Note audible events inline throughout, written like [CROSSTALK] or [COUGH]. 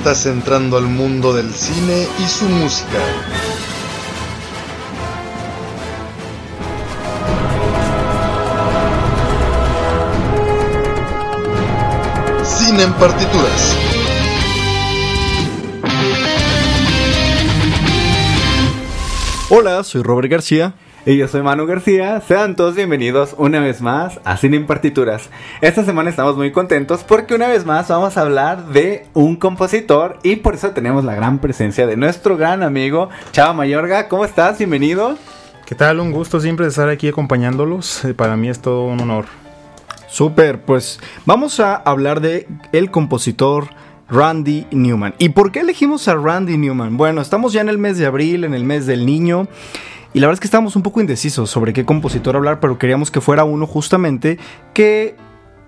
Estás entrando al mundo del cine y su música. Cine en partituras. Hola, soy Robert García. Y yo soy Manu García, sean todos bienvenidos una vez más a Cine en Partituras. Esta semana estamos muy contentos porque una vez más vamos a hablar de un compositor y por eso tenemos la gran presencia de nuestro gran amigo Chava Mayorga. ¿Cómo estás? Bienvenido. ¿Qué tal? Un gusto siempre estar aquí acompañándolos. Eh, Para mí es todo un honor. Super, pues vamos a hablar de el compositor Randy Newman. ¿Y por qué elegimos a Randy Newman? Bueno, estamos ya en el mes de abril, en el mes del niño. Y la verdad es que estábamos un poco indecisos sobre qué compositor hablar, pero queríamos que fuera uno justamente que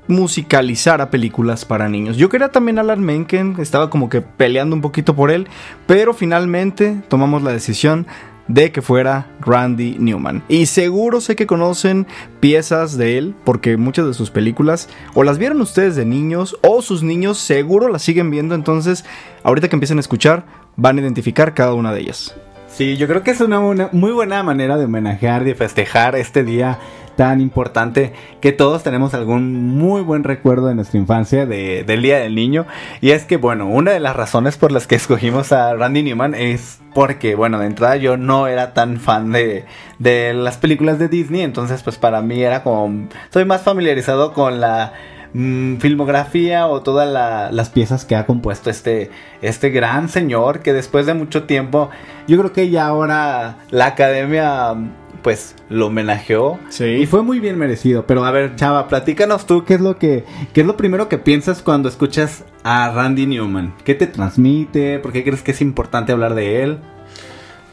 musicalizara películas para niños. Yo quería también Alan Menken, estaba como que peleando un poquito por él, pero finalmente tomamos la decisión de que fuera Randy Newman. Y seguro sé que conocen piezas de él, porque muchas de sus películas o las vieron ustedes de niños o sus niños seguro las siguen viendo, entonces ahorita que empiecen a escuchar van a identificar cada una de ellas. Sí, yo creo que es una, muy buena manera de homenajear, de festejar este día tan importante que todos tenemos algún muy buen recuerdo de nuestra infancia de- del Día del Niño. Y es que, bueno, una de las razones por las que escogimos a Randy Newman es porque, bueno, de entrada yo no era tan fan de, de las películas de Disney, entonces pues para mí era como, soy más familiarizado con la mm, filmografía o todas la- las piezas que ha compuesto este, este gran señor que después de mucho tiempo, yo creo que ya ahora la academia pues lo homenajeó Sí. y fue muy bien merecido. Pero a ver, Chava, platícanos tú qué es lo que qué es lo primero que piensas cuando escuchas a Randy Newman. ¿Qué te transmite? ¿Por qué crees que es importante hablar de él?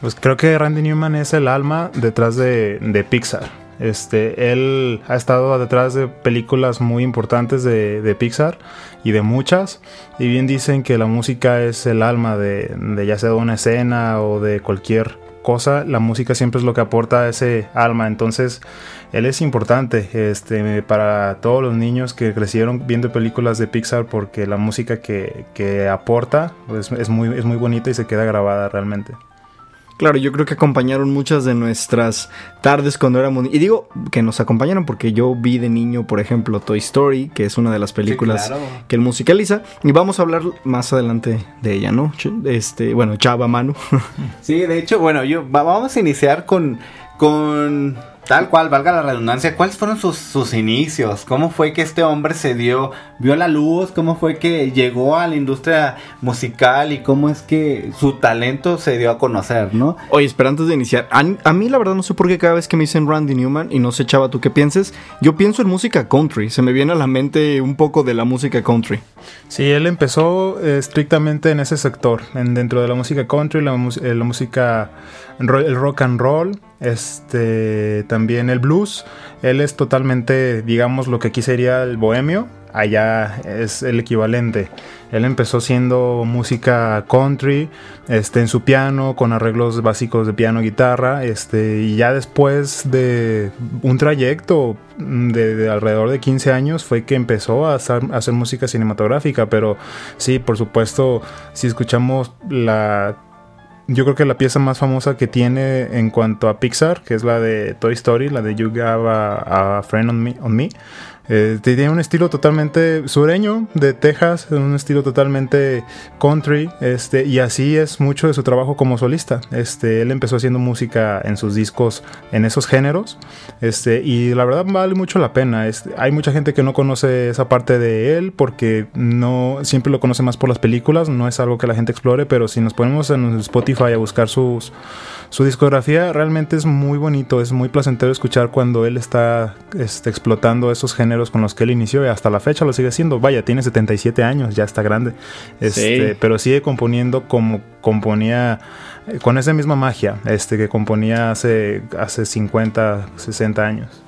Pues creo que Randy Newman es el alma detrás de, de Pixar. Este, él ha estado detrás de películas muy importantes de, Pixar y de muchas. Y bien dicen que la música es el alma de, ya sea de una escena o de cualquier cosa. La música siempre es lo que aporta ese alma. Entonces, él es importante este, para todos los niños que crecieron viendo películas de Pixar porque la música que, que aporta es, muy, es muy bonita y se queda grabada realmente. Claro, yo creo que acompañaron muchas de nuestras tardes cuando éramos Y digo que nos acompañaron porque yo vi de niño, por ejemplo, Toy Story, que es una de las películas claro. que él musicaliza. Y vamos a hablar más adelante de ella, ¿no? Este, bueno, Chava Manu. Sí, de hecho, bueno, yo va- vamos a iniciar con con tal cual, valga la redundancia, ¿cuáles fueron sus, sus inicios? ¿Cómo fue que este hombre se dio, vio la luz? ¿Cómo fue que llegó a la industria musical y cómo es que su talento se dio a conocer, ¿no? Oye, espera, antes de iniciar, a, a mí la verdad no sé por qué cada vez que me dicen Randy Newman y no sé, Chava, tú qué pienses, yo pienso en música country, se me viene a la mente un poco de la música country. Sí, él empezó eh, estrictamente en ese sector, en, dentro de la música country, la, eh, la música, el rock and roll, este, también el blues. Él es totalmente, digamos, lo que aquí sería el bohemio, allá es el equivalente. Él empezó siendo música country, este, en su piano, con arreglos básicos de piano, guitarra, este, y ya después de un trayecto de, de alrededor de 15 años fue que empezó a hacer, a hacer música cinematográfica, pero sí, por supuesto, si escuchamos la yo creo que la pieza más famosa que tiene en cuanto a Pixar, que es la de Toy Story, la de You Have a, a Friend on Me, on Me eh, tiene un estilo totalmente sureño de Texas, un estilo totalmente country, este, y así es mucho de su trabajo como solista. Este, él empezó haciendo música en sus discos en esos géneros, este, y la verdad vale mucho la pena. Este, hay mucha gente que no conoce esa parte de él porque no siempre lo conoce más por las películas, no es algo que la gente explore, pero si nos ponemos en Spotify a buscar sus Su discografía realmente es muy bonito, es muy placentero escuchar cuando él está este, explotando esos géneros con los que él inició y hasta la fecha lo sigue haciendo. Vaya, tiene 77 años, ya está grande. Este, Sí. Pero sigue componiendo como componía eh, con esa misma magia este, que componía hace, hace 50, 60 años.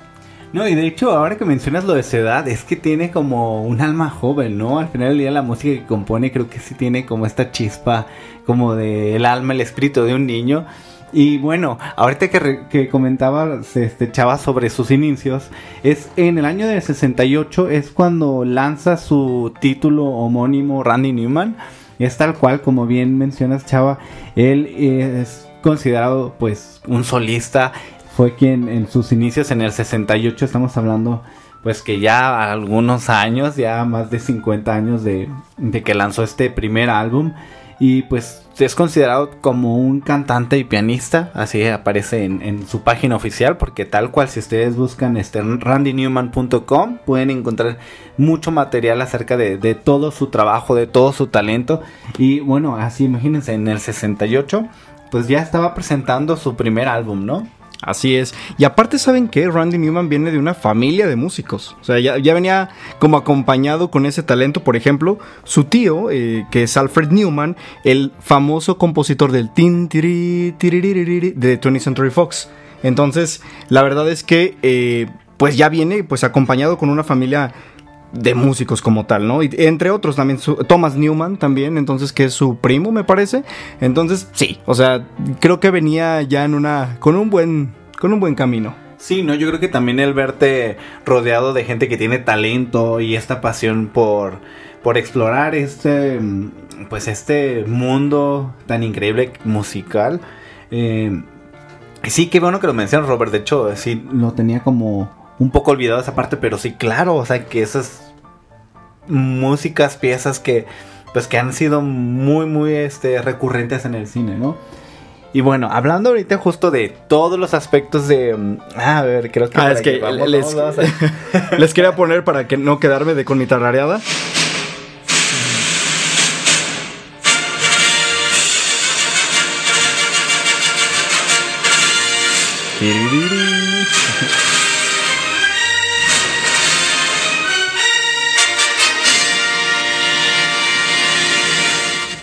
No, y de hecho, ahora que mencionas lo de su edad, es que tiene como un alma joven, ¿no? Al final del día la música que compone creo que sí tiene como esta chispa como del alma, el espíritu de un niño. Y bueno, ahorita que, que comentaba este Chava sobre sus inicios, es en el año del 68 es cuando lanza su título homónimo Randy Newman. Es tal cual, como bien mencionas Chava, él es considerado pues un solista fue quien en sus inicios en el 68 estamos hablando pues que ya algunos años, ya más de 50 años de, de que lanzó este primer álbum y pues es considerado como un cantante y pianista, así aparece en, su página oficial porque tal cual si ustedes buscan este randynewman.com pueden encontrar mucho material acerca de, de todo su trabajo, de todo su talento y bueno, así imagínense en el 68 pues ya estaba presentando su primer álbum, ¿no? Así es. Y aparte, ¿saben qué? Randy Newman viene de una familia de músicos. O sea, ya, venía como acompañado con ese talento. Por ejemplo, su tío, eh, que es Alfred Newman, el famoso compositor del tin, tiri, de 20th Century Fox. Entonces, la verdad es que, eh, pues ya viene pues acompañado con una familia de músicos como tal, ¿no? Y entre otros también su- Thomas Newman también, entonces que es su primo me parece. Entonces, sí, o sea, creo que venía ya en una con un buen con un buen camino. Sí, no, yo creo que también el verte rodeado de gente que tiene talento y esta pasión por, por explorar este, pues este mundo tan increíble musical. eh, sí, qué bueno que lo mencionas, Robert. De hecho, sí, lo tenía como un poco olvidado esa parte, pero sí, claro, o sea, que esas músicas, piezas que, pues que han sido muy, muy, este, recurrentes en el cine, ¿no? Y bueno, hablando ahorita justo de todos los aspectos de... mm, ah, a ver, creo que... Ah, es que vamos, les, vamos, vamos a- les quería poner para que no quedarme de con mi tarareada.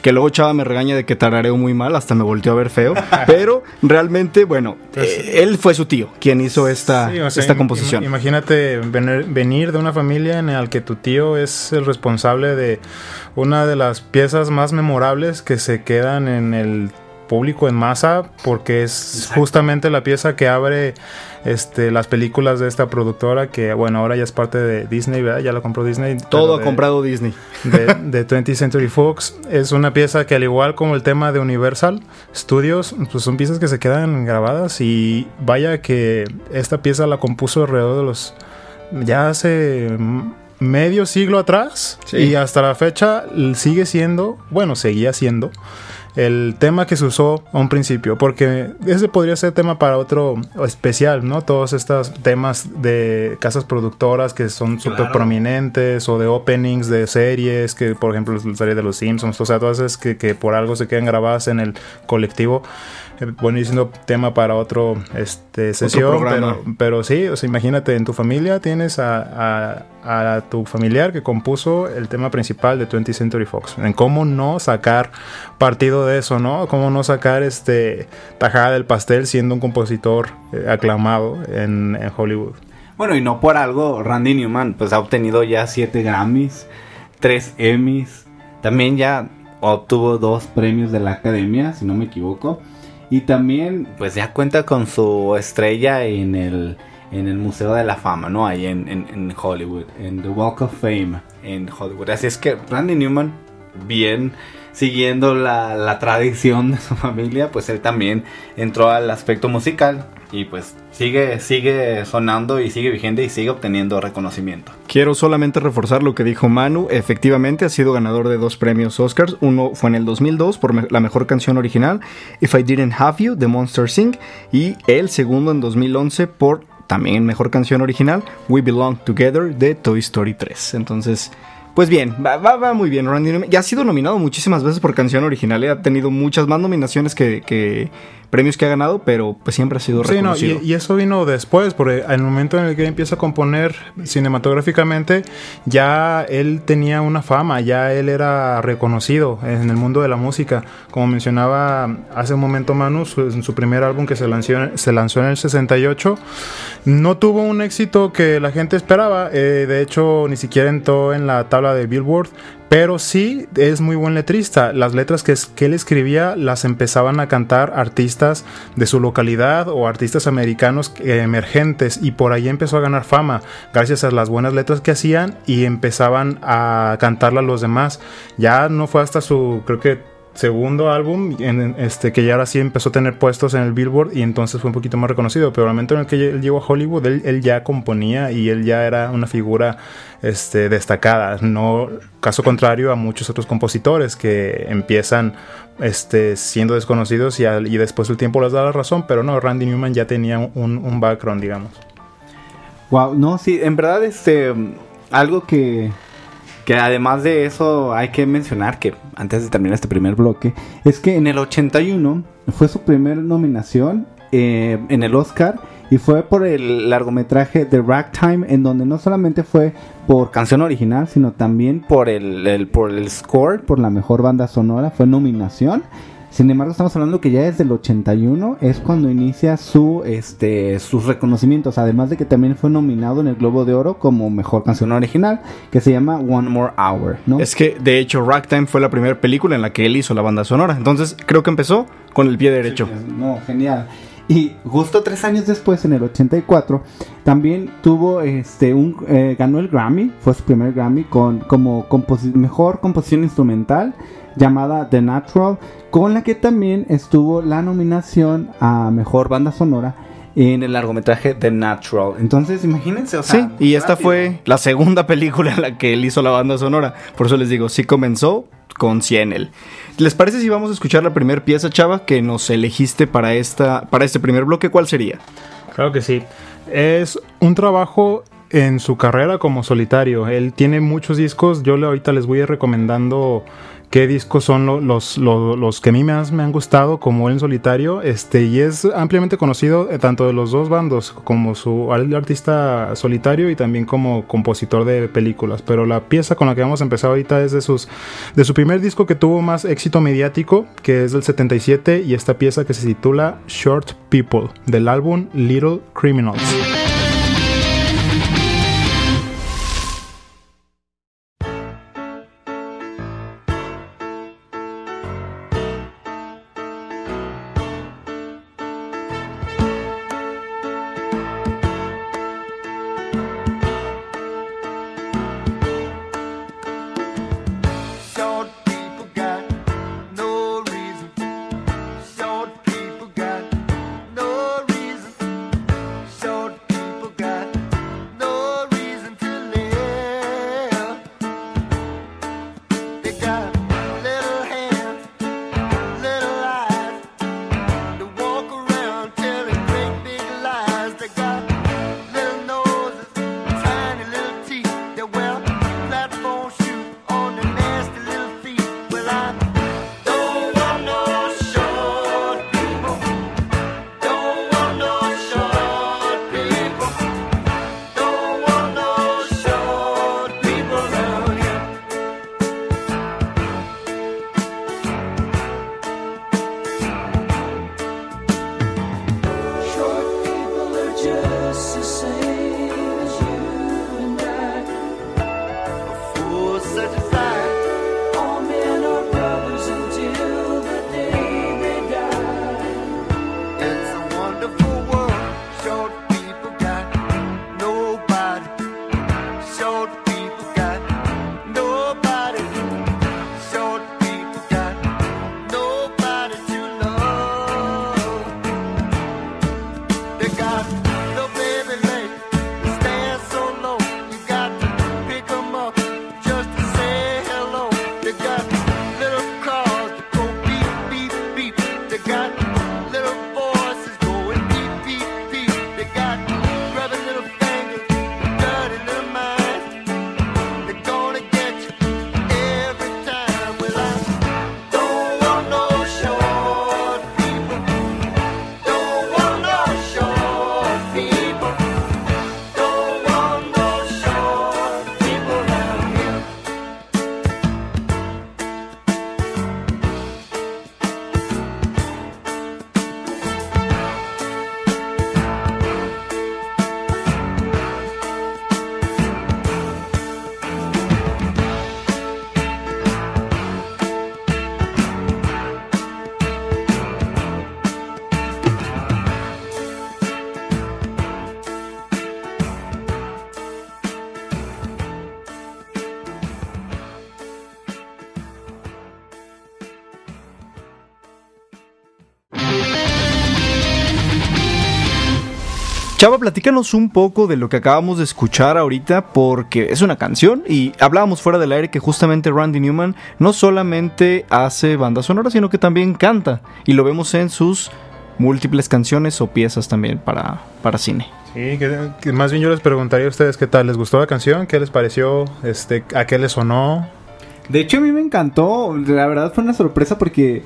Que luego Chava me regaña de que tarareo muy mal, hasta me volteó a ver feo. [LAUGHS] Pero realmente, bueno, eh, él fue su tío quien hizo esta, Sí, o sea, esta composición. im- Imagínate venir, venir de una familia en la que tu tío es el responsable de una de las piezas más memorables que se quedan en el público en masa porque es justamente la pieza que abre este, las películas de esta productora que bueno ahora ya es parte de Disney ¿verdad? ya la compró Disney Todo ha comprado Disney. de, de [LAUGHS] 20th Century Fox. Es una pieza que al igual como el tema de Universal Studios, pues son piezas que se quedan grabadas y vaya que esta pieza la compuso alrededor de los ya hace medio siglo atrás Sí. y hasta la fecha sigue siendo, bueno, seguía siendo el tema que se usó a un principio, porque ese podría ser tema para otro especial, ¿no? Todos estos temas de casas productoras que son súper prominentes o de openings de series, que por ejemplo la serie de los Simpsons, o sea, todas esas que, que por algo se quedan grabadas en el colectivo. Buenísimo tema para otro este, sesión, programa. pero, pero sí, o sea, imagínate, en tu familia tienes a, a- a tu familiar que compuso el tema principal de 20th Century Fox. En cómo no sacar partido de eso, ¿no? Cómo no sacar este tajada del pastel siendo un compositor eh, aclamado en, en Hollywood. Bueno, y no por algo, Randy Newman pues ha obtenido ya 7 Grammys, 3 Emmys, también ya obtuvo dos premios de la Academia, si no me equivoco, y también pues ya cuenta con su estrella en el, en el Museo de la Fama, ¿no? Ahí en, en- Hollywood, en The Walk of Fame en Hollywood. Así es que Randy Newman, bien siguiendo la, la tradición de su [LAUGHS] familia, pues él también entró al aspecto musical y pues sigue, sigue sonando y sigue vigente y sigue obteniendo reconocimiento. Quiero solamente reforzar lo que dijo Manu. Efectivamente, ha sido ganador de dos premios Oscars. Uno fue en el 2002 por la mejor canción original, If I Didn't Have You, de Monster Inc. Y el segundo en 2011 por también mejor canción original, We Belong Together, de Toy Story 3. Entonces, pues bien, va, va- va muy bien. Randy. Ya ha sido nominado muchísimas veces por canción original. Ha tenido muchas más nominaciones que, que premios que ha ganado, pero pues siempre ha sido Sí, no, reconocido. y, y eso vino después, porque al momento en el que empieza a componer cinematográficamente, ya él tenía una fama, ya él era reconocido en el mundo de la música. Como mencionaba hace un momento Manu, su, en su primer álbum que se lanzó, se lanzó en el 68, no tuvo un éxito que la gente esperaba, eh, de hecho ni siquiera entró en la tabla de Billboard, pero sí es muy buen letrista. Las letras que, él escribía las empezaban a cantar artistas de su localidad o artistas americanos eh, emergentes y por ahí empezó a ganar fama gracias a las buenas letras que hacían y empezaban a cantarla los demás. Ya no fue hasta su, creo que segundo álbum en, este que ya ahora sí empezó a tener puestos en el Billboard y entonces fue un poquito más reconocido pero el momento en el que él llegó a Hollywood él, ya componía y él ya era una figura este, destacada. No caso contrario a muchos otros compositores que empiezan este, siendo desconocidos y después el tiempo les da la razón pero no Randy Newman ya tenía un, un background digamos. Wow, no, sí, en verdad, este, algo que, que además de eso hay que mencionar, que antes de terminar este primer bloque, es que en el 81 fue su primer nominación eh, en el Oscar y fue por el largometraje The Ragtime, en donde no solamente fue por canción original, sino también por el, el- por el score, por la mejor banda sonora, fue nominación. Sin embargo, estamos hablando que ya desde el 81 es cuando inicia su, este, sus reconocimientos. Además de que también fue nominado en el Globo de Oro como mejor canción original, que se llama One More Hour, ¿no? Es que de hecho Ragtime fue la primera película en la que él hizo la banda sonora. Entonces creo que empezó con el pie derecho. No, genial. Y justo tres años después, en el 84, también tuvo este un eh, ganó el Grammy, fue su primer Grammy con como mejor composición instrumental llamada The Natural, con la que también estuvo la nominación a mejor banda sonora en el largometraje The Natural. Entonces, imagínense, o Sí, sea, y esta rápido. fue la segunda [LAUGHS] película en la que él hizo la banda sonora. Por eso les digo, sí comenzó con Cienel. ¿Les parece si vamos a escuchar la primera pieza, Chava, que nos elegiste para, esta, para este primer bloque? ¿Cuál sería? Claro que sí. Es un trabajo en su carrera como solitario. Él tiene muchos discos. Yo le- ahorita les voy a ir recomendando qué discos son lo- los, lo- los que a mí más me han gustado como él en solitario. Este, y es ampliamente conocido eh, tanto de los dos bandos, como su artista solitario y también como compositor de películas. Pero la pieza con la que vamos a empezar ahorita es de, sus, de su primer disco que tuvo más éxito mediático, que es del 77, y esta pieza que se titula Short People, del álbum Little Criminals. Chava, platícanos un poco de lo que acabamos de escuchar ahorita porque es una canción y hablábamos fuera del aire que justamente Randy Newman no solamente hace banda sonora, sino que también canta y lo vemos en sus múltiples canciones o piezas también para, para cine. Sí, que, que más bien yo les preguntaría a ustedes qué tal, ¿les gustó la canción? ¿Qué les pareció? Este, ¿A qué les sonó? De hecho, a mí me encantó. La verdad fue una sorpresa porque,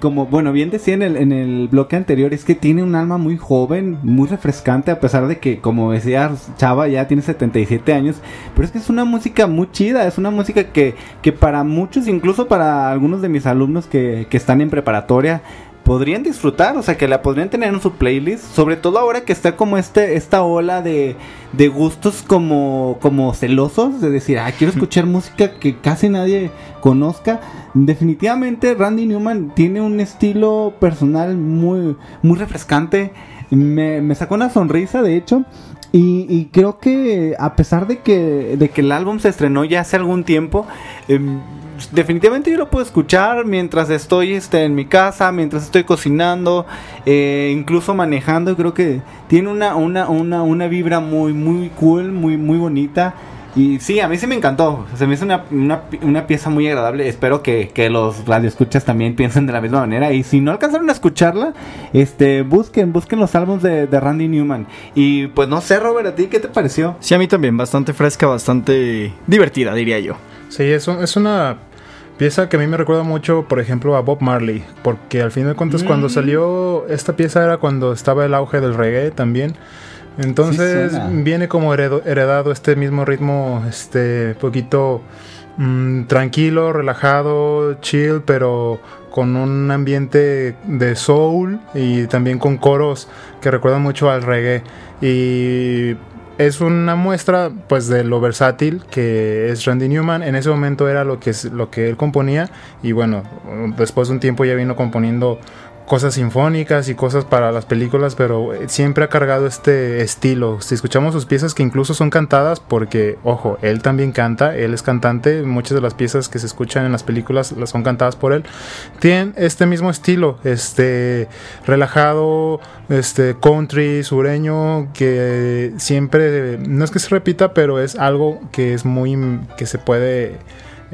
como, bueno, bien decía en el, en el bloque anterior, es que tiene un alma muy joven, muy refrescante, a pesar de que, como decía Chava, ya tiene 77 años. Pero es que es una música muy chida, es una música que, que para muchos, incluso para algunos de mis alumnos que, que están en preparatoria, podrían disfrutar, o sea, que la podrían tener en su playlist, sobre todo ahora que está como este esta ola de, de gustos como como celosos, de decir, ah, quiero escuchar música que casi nadie conozca. Definitivamente Randy Newman tiene un estilo personal muy muy refrescante. Me, me sacó una sonrisa, de hecho. Y, y creo que a pesar de que, de que el álbum se estrenó ya hace algún tiempo, em, definitivamente yo lo puedo escuchar mientras estoy este, en mi casa, mientras estoy cocinando, eh, incluso manejando. Creo que tiene una, una, una, una vibra muy, muy cool, muy, muy bonita. Y sí, a mí sí me encantó. Se me hizo una, una, una pieza muy agradable. Espero que, que los radioescuchas también [LAUGHS] piensen de la misma manera. Y si no alcanzaron a escucharla, este, busquen, busquen los álbumes de, de Randy Newman. Y pues no sé, Robert, ¿a ti qué te pareció? Sí, a mí también, bastante fresca, bastante divertida, diría yo. Sí, es, un- es una pieza que a mí me recuerda mucho, por ejemplo, a Bob Marley, porque al fin de cuentas cuando salió esta pieza era cuando estaba el auge del reggae también. Entonces Sí viene como heredo- heredado este mismo ritmo, este poquito mm, tranquilo, relajado, chill, pero con un ambiente de soul y también con coros que recuerdan mucho al reggae. Y es una muestra pues de lo versátil que es Randy Newman. En ese momento era lo que, lo que él componía y bueno, después de un tiempo ya vino componiendo cosas sinfónicas y cosas para las películas, pero eh, siempre ha cargado este estilo. Si escuchamos sus piezas que incluso son cantadas, porque, ojo, él también canta, él es cantante, muchas de las piezas que se escuchan en las películas las son cantadas por él, tienen este mismo estilo, este relajado, este country, sureño, que siempre, no es que se repita, pero es algo que es muy, que se puede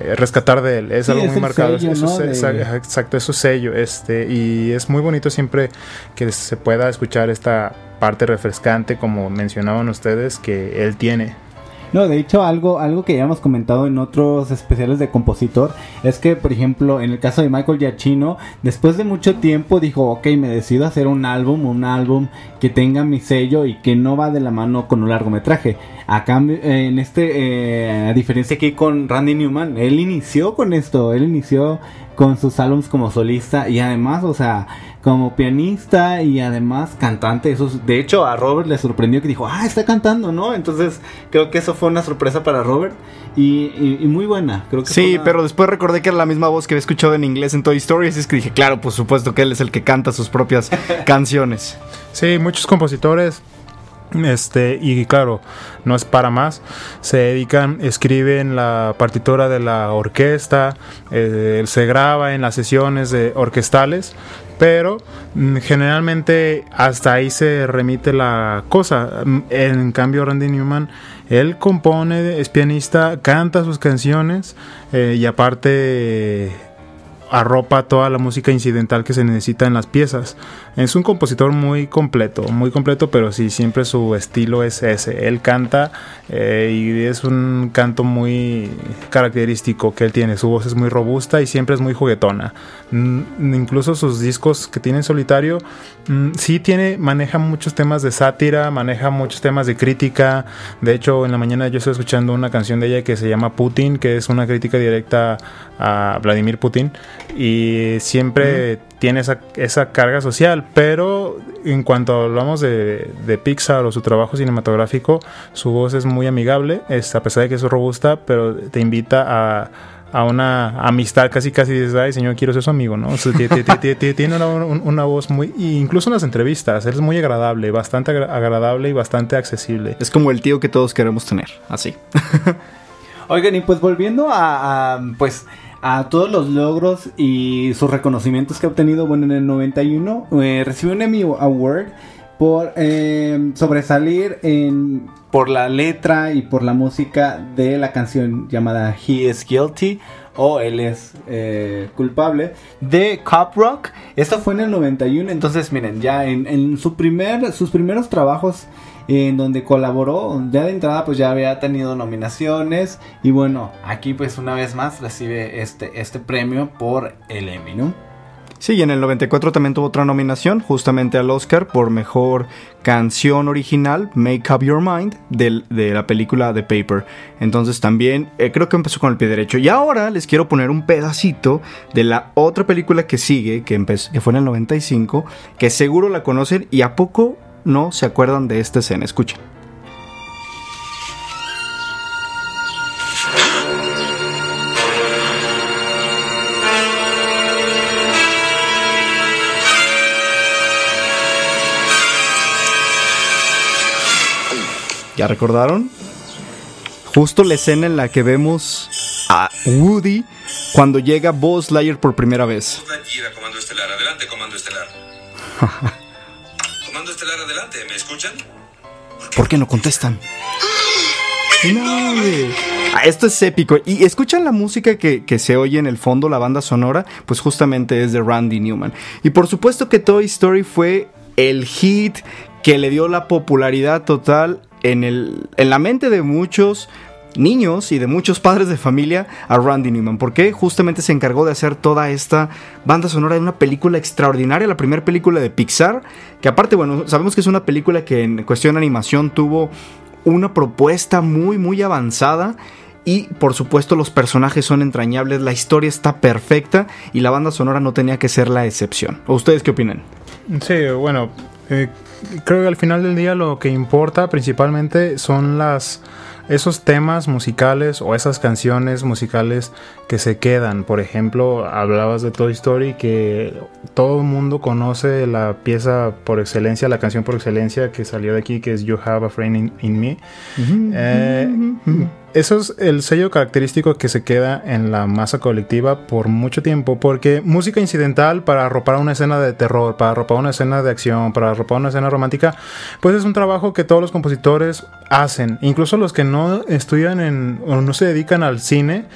eh, rescatar de él. Es Sí, algo es muy marcado. sello, es su ¿no? se- de- esa- Exacto, es su sello. Este, y es muy bonito siempre que se pueda escuchar esta parte refrescante, como mencionaban ustedes, que él tiene. No, de hecho, algo, algo que ya hemos comentado en otros especiales de compositor es que, por ejemplo, en el caso de Michael Giacchino, después de mucho tiempo dijo, ok, me decido hacer un álbum, un álbum que tenga mi sello y que no va de la mano con un largometraje. A cambio, eh, en este, eh, a diferencia aquí con Randy Newman, él inició con esto, él inició con sus álbumes como solista y además, o sea, como pianista y además cantante. Eso, es- de hecho, a Robert le sorprendió que dijo, ah, está cantando, ¿no? Entonces, creo que eso fue una sorpresa para Robert y, y- y muy buena. Creo que Sí, una- pero después recordé que era la misma voz que había escuchado en inglés en Toy Story, así es que dije, claro, por supuesto que él es el que canta sus propias [LAUGHS] canciones. Sí, muchos compositores. Este, y claro, no es para más. Se dedican, escriben la partitura de la orquesta, eh, se graba en las sesiones de orquestales, pero mm, generalmente hasta ahí se remite la cosa. Mm, En cambio, Randy Newman, él compone, es pianista, canta sus canciones eh, y aparte arropa toda la música incidental que se necesita en las piezas. Es un compositor muy completo, muy completo, pero sí, siempre su estilo es ese. Él canta eh, y es un canto muy característico que él tiene. Su voz es muy robusta y siempre es muy juguetona. Mm, incluso sus discos que tiene en solitario, mm, sí tiene, maneja muchos temas de sátira, maneja muchos temas de crítica. De hecho, en la mañana yo estoy escuchando una canción de ella que se llama Putin, que es una crítica directa a Vladimir Putin. Y siempre tiene esa, esa carga social, pero en cuanto hablamos de, de Pixar o su trabajo cinematográfico, su voz es muy amigable, es, a pesar de que es robusta, pero te invita a, a una amistad casi casi dices, ay señor, quiero ser su amigo, ¿no? O sea, tiene una, un- una voz muy, incluso en las entrevistas, él es muy agradable, bastante agra- agradable y bastante accesible. Es como el tío que todos queremos tener, así. Oigan, y pues volviendo a, a, pues a todos los logros y sus reconocimientos que ha obtenido, bueno, en el 91 eh, recibió un Emmy Award por eh, sobresalir en, por la letra y por la música de la canción llamada He is Guilty o Él es eh, culpable de Cop Rock. Esto fue en el 91, entonces miren, ya en, en su primer, sus primeros trabajos en donde colaboró, ya de entrada pues ya había tenido nominaciones y bueno, aquí pues una vez más recibe este, este premio por el Emmy, ¿no? Sí, y en el 94 también tuvo otra nominación, justamente al Oscar por mejor canción original, Make Up Your Mind, de, la película The Paper. Entonces también eh, creo que empezó con el pie derecho. Y ahora les quiero poner un pedacito de la otra película que sigue, que, empezó, que fue en el 95, que seguro la conocen y a poco no se acuerdan de esta escena. Escuchen. ¿Ya recordaron? Justo la escena en la que vemos a Woody cuando llega Buzz Lightyear por primera vez. Adelante, Comando Estelar. [LAUGHS] Adelante. ¿Me escuchan? ¿Por qué no contestan? No. Ah, esto es épico. Y escuchan la música que, que se oye en el fondo, la banda sonora, pues justamente es de Randy Newman. Y por supuesto que Toy Story fue el hit que le dio la popularidad total en, el, en la mente de muchos niños y de muchos padres de familia a Randy Newman, porque justamente se encargó de hacer toda esta banda sonora de una película extraordinaria, la primera película de Pixar, que aparte, bueno, sabemos que es una película que en cuestión de animación tuvo una propuesta muy, muy avanzada. Y por supuesto los personajes son entrañables, la historia está perfecta y la banda sonora no tenía que ser la excepción. ¿O ustedes qué opinan? Sí, bueno, eh, creo que al final del día lo que importa principalmente son las esos temas musicales o esas canciones musicales que se quedan. Por ejemplo, hablabas de Toy Story que todo el mundo conoce la pieza por excelencia, la canción por excelencia que salió de aquí, que es You Have a Friend in, in Me. Eh, eso es el sello característico que se queda en la masa colectiva por mucho tiempo, porque música incidental para arropar una escena de terror, para arropar una escena de acción, para arropar una escena romántica, pues es un trabajo que todos los compositores hacen, incluso los que no estudian en o no se dedican al cine.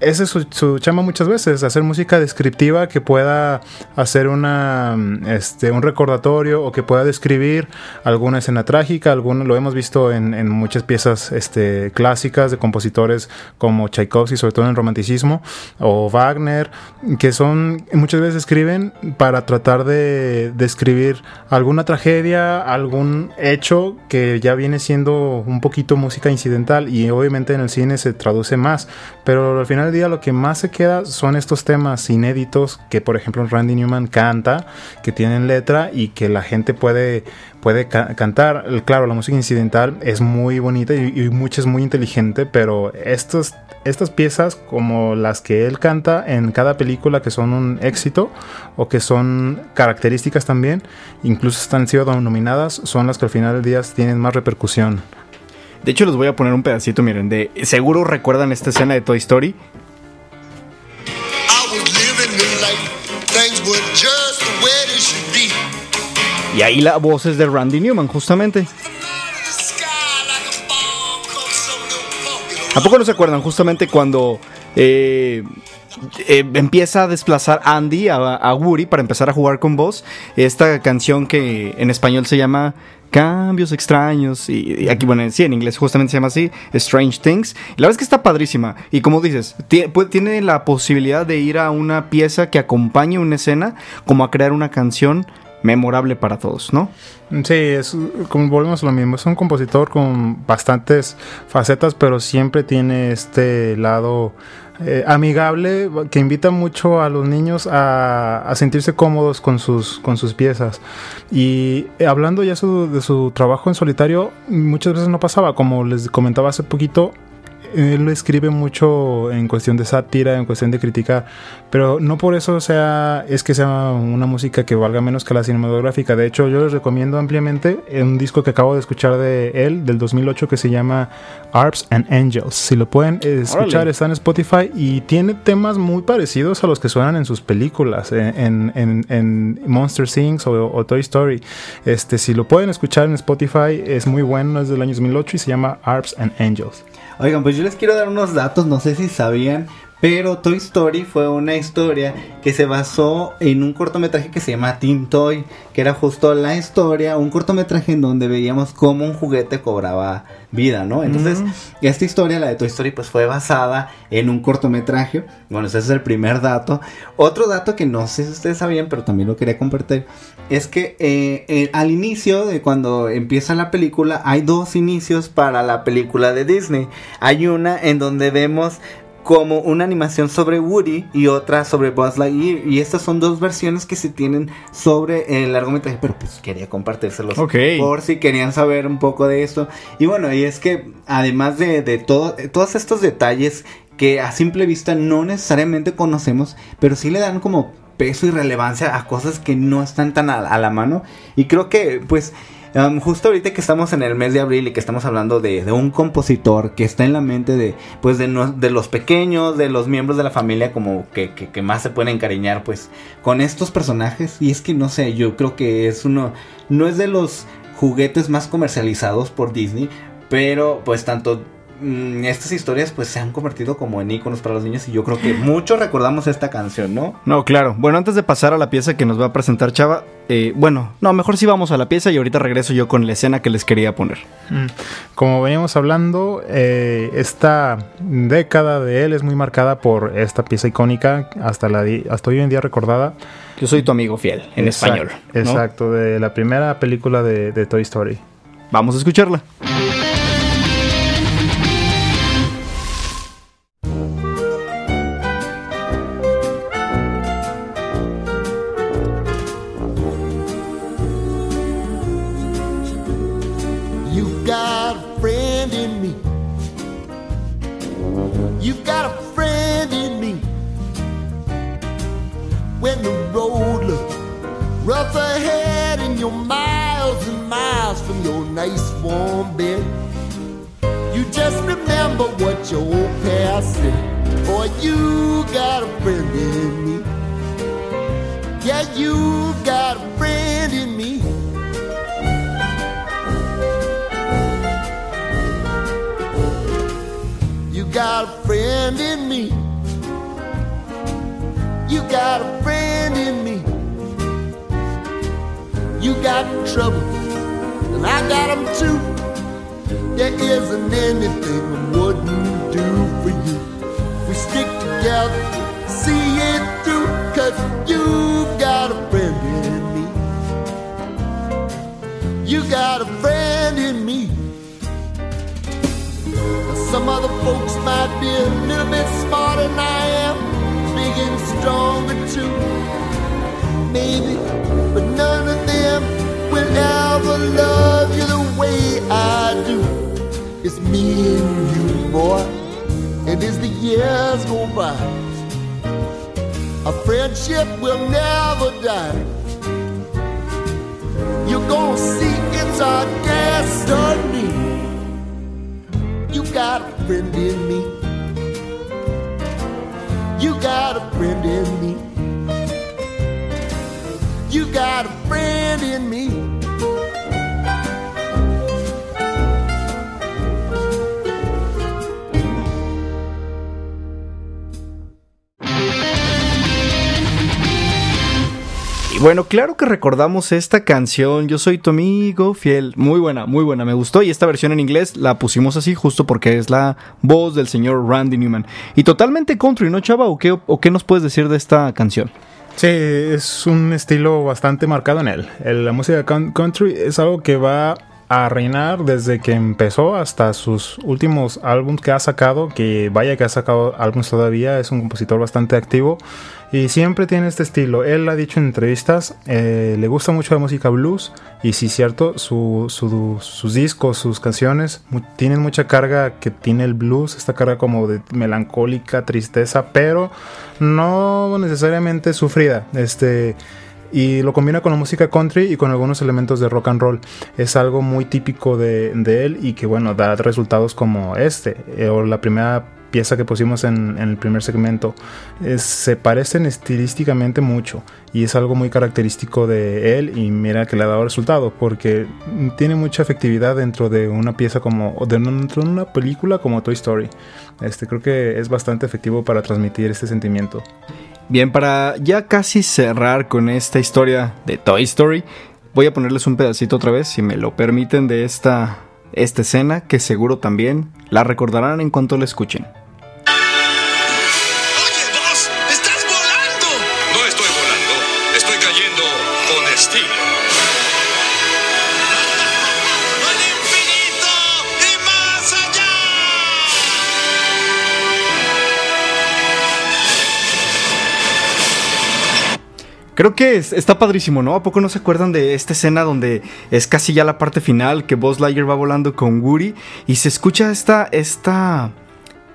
Ese es su, chamba muchas veces, hacer música descriptiva que pueda hacer una, este, un recordatorio o que pueda describir alguna escena trágica. Alguno, lo hemos visto en, en muchas piezas este, clásicas de compositores como Tchaikovsky, sobre todo en el romanticismo, o Wagner, que son muchas veces escriben para tratar de describir alguna tragedia, algún hecho que ya viene siendo un poquito música incidental y obviamente en el cine se traduce más, pero al final del día lo que más se queda son estos temas inéditos que por ejemplo Randy Newman canta, que tienen letra y que la gente puede puede ca- cantar. Claro, la música incidental es muy bonita y, y mucha es muy inteligente, pero estos, estas piezas, como las que él canta en cada película, que son un éxito o que son características también, incluso están sido nominadas, son las que al final del día tienen más repercusión. De hecho, les voy a poner un pedacito, miren, de seguro recuerdan esta escena de Toy Story. Y ahí la voz es de Randy Newman, justamente. A bomb comes some little punk in ¿A poco no se acuerdan justamente cuando eh, eh, empieza a desplazar Andy a, a Woody para empezar a jugar con Buzz? Esta canción que en español se llama Cambios extraños. Y, aquí, bueno, sí, en inglés justamente se llama así, Strange Things. La verdad es que está padrísima. Y como dices, tiene la posibilidad de ir a una pieza que acompañe una escena, como a crear una canción memorable para todos, ¿no? Sí, es como volvemos a lo mismo. Es un compositor con bastantes facetas, pero siempre tiene este lado eh, amigable que invita mucho a los niños a, a sentirse cómodos con sus, con sus piezas. Y eh, hablando ya su- de su trabajo en solitario, muchas veces no pasaba, como les comentaba hace poquito. Él lo escribe mucho en cuestión de sátira, en cuestión de criticar, pero no por eso sea es que sea una música que valga menos que la cinematográfica. De hecho, yo les recomiendo ampliamente un disco que acabo de escuchar de él del 2008 que se llama Arps and Angels. Si lo pueden escuchar Órale. está en Spotify y tiene temas muy parecidos a los que suenan en sus películas, en, en- en Monster Things o, o Toy Story. Este, si lo pueden escuchar en Spotify es muy bueno, es del año 2008 y se llama Arps and Angels. Oigan, pues yo les quiero dar unos datos, no sé si sabían, pero Toy Story fue una historia que se basó en un cortometraje que se llama Teen Toy, que era justo la historia, un cortometraje en donde veíamos cómo un juguete cobraba vida, ¿no? Entonces, esta historia, la de Toy Story, pues fue basada en un cortometraje. Bueno, ese es el primer dato. Otro dato que no sé si ustedes sabían, pero también lo quería compartir, es que eh, eh, al inicio de cuando empieza la película hay dos inicios para la película de Disney. Hay una en donde vemos como una animación sobre Woody y otra sobre Buzz Lightyear. Y estas son dos versiones que se tienen sobre el largometraje pero pues quería compartírselos por si querían saber un poco de esto y bueno y es que además de, de todo, todos estos detalles que a simple vista no necesariamente conocemos pero sí le dan como peso y relevancia a cosas que no están tan a, la mano. Y creo que pues Um, justo ahorita que estamos en el mes de abril y que estamos hablando de, un compositor que está en la mente de pues de, los pequeños, de los miembros de la familia como que- que más se pueden encariñar pues con estos personajes. Y es que no sé, yo creo que es uno, no es de los juguetes más comercializados por Disney, pero pues tanto mm, estas historias pues se han convertido como en iconos para los niños y yo creo que muchos recordamos esta canción, ¿no? No, claro. Bueno, antes de pasar a la pieza que nos va a presentar Chava, eh, bueno, no, mejor sí vamos a la pieza y ahorita regreso yo con la escena que les quería poner. Mm. Como veníamos hablando, eh, esta década de él es muy marcada por esta pieza icónica, hasta, la hasta hoy en día recordada. Yo soy tu amigo fiel, en español. ¿no? Exacto, de la primera película de, de Toy Story. Vamos a escucharla. Got a friend in me. You got a friend in me. You got trouble, and I got them too. There isn't anything I wouldn't do for you. We stick together, see it through, cause you've got a friend in me. You got a friend in me. Some other might be a little bit smarter than I am, big and stronger too. Maybe, but none of them will ever love you the way I do. It's me and you, boy, and as the years go by, our friendship will never die. You're gonna see it's our destiny. You got a friend in me. You got a friend in me. You got a friend in me. Bueno, claro que recordamos esta canción, Yo soy tu amigo fiel. Muy buena, muy buena, me gustó. Y esta versión en inglés la pusimos así justo porque es la voz del señor Randy Newman. Y totalmente country, ¿no, chava? ¿O qué, o qué nos puedes decir de esta canción? Sí, es un estilo bastante marcado en él. La música coun- country es algo que va a reinar desde que empezó hasta sus últimos álbumes que ha sacado, que vaya que ha sacado álbumes todavía, es un compositor bastante activo y siempre tiene este estilo. Él ha dicho en entrevistas, eh, le gusta mucho la música blues y sí, cierto, su- su- sus discos, sus canciones tienen mucha carga que tiene el blues, esta carga como de melancólica, tristeza, pero no necesariamente sufrida. Este y lo combina con la música country y con algunos elementos de rock and roll. Es algo muy típico de, de él y que bueno, da resultados como este, eh, o la primera pieza que pusimos en, el primer segmento. Se parecen estilísticamente mucho y es algo muy característico de él y mira que le ha dado resultado porque tiene mucha efectividad dentro de una pieza como, dentro de una película como Toy Story. Este, creo que es bastante efectivo para transmitir este sentimiento. Bien, para ya casi cerrar con esta historia de Toy Story, voy a ponerles un pedacito otra vez, si me lo permiten, de esta, esta escena que seguro también la recordarán en cuanto la escuchen. Creo que es- está padrísimo, ¿no? ¿A poco no se acuerdan de esta escena donde es casi ya la parte final que Buzz Lightyear va volando con Woody y se escucha esta esta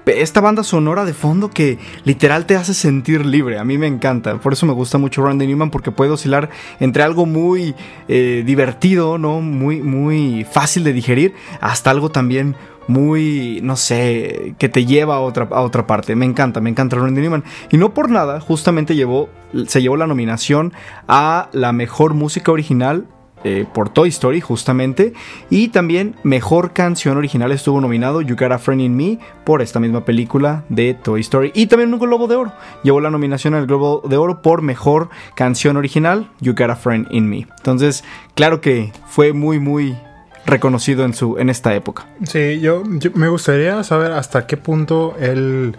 esta banda sonora de fondo que literal te hace sentir libre. A mí me encanta. Por eso me gusta mucho Randy Newman porque puede oscilar entre algo muy eh, divertido, ¿no? Muy, muy fácil de digerir hasta algo también muy, no sé, que te lleva a otra, a otra parte. Me encanta, me encanta Randy Newman. Y no por nada, justamente llevó, se llevó la nominación a la mejor música original eh, por Toy Story, justamente. Y también mejor canción original estuvo nominado You Got a Friend in Me por esta misma película de Toy Story. Y también un Globo de Oro. Llevó la nominación al Globo de Oro por mejor canción original You Got a Friend in Me. Entonces, claro que fue muy, muy reconocido en, su, en esta época. Sí, yo, me gustaría saber hasta qué punto él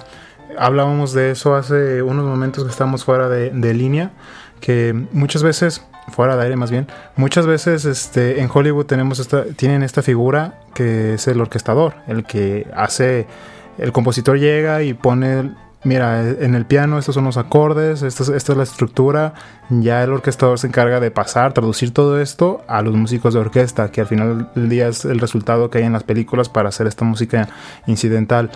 hablábamos de eso hace unos momentos que estamos fuera de, de línea, que muchas veces fuera de aire más bien, muchas veces este en Hollywood tenemos esta tienen esta figura que es el orquestador, el que hace el compositor llega y pone Mira, en el piano estos son los acordes, esta es, la estructura. Ya el orquestador se encarga de pasar, traducir todo esto a los músicos de orquesta, que al final del día es el resultado que hay en las películas para hacer esta música incidental.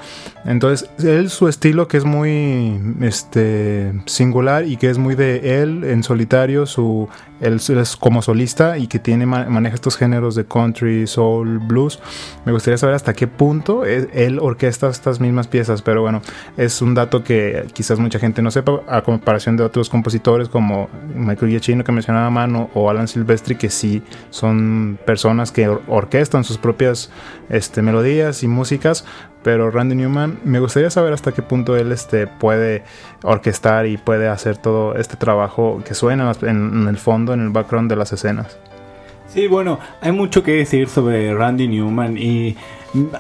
Entonces, él, su estilo que es muy este, singular y que es muy de él en solitario, su, él es como solista y que tiene, ma- maneja estos géneros de country, soul, blues. Me gustaría saber hasta qué punto él, él orquesta estas mismas piezas, pero bueno, es un dato que quizás mucha gente no sepa, a comparación de otros compositores como Michael Giacchino que mencionaba Mano o Alan Silvestri, que sí son personas que or- orquestan sus propias este, melodías y músicas, pero Randy Newman, me gustaría saber hasta qué punto él este, puede orquestar y puede hacer todo este trabajo que suena en el fondo, en el background de las escenas. Sí, bueno, hay mucho que decir sobre Randy Newman y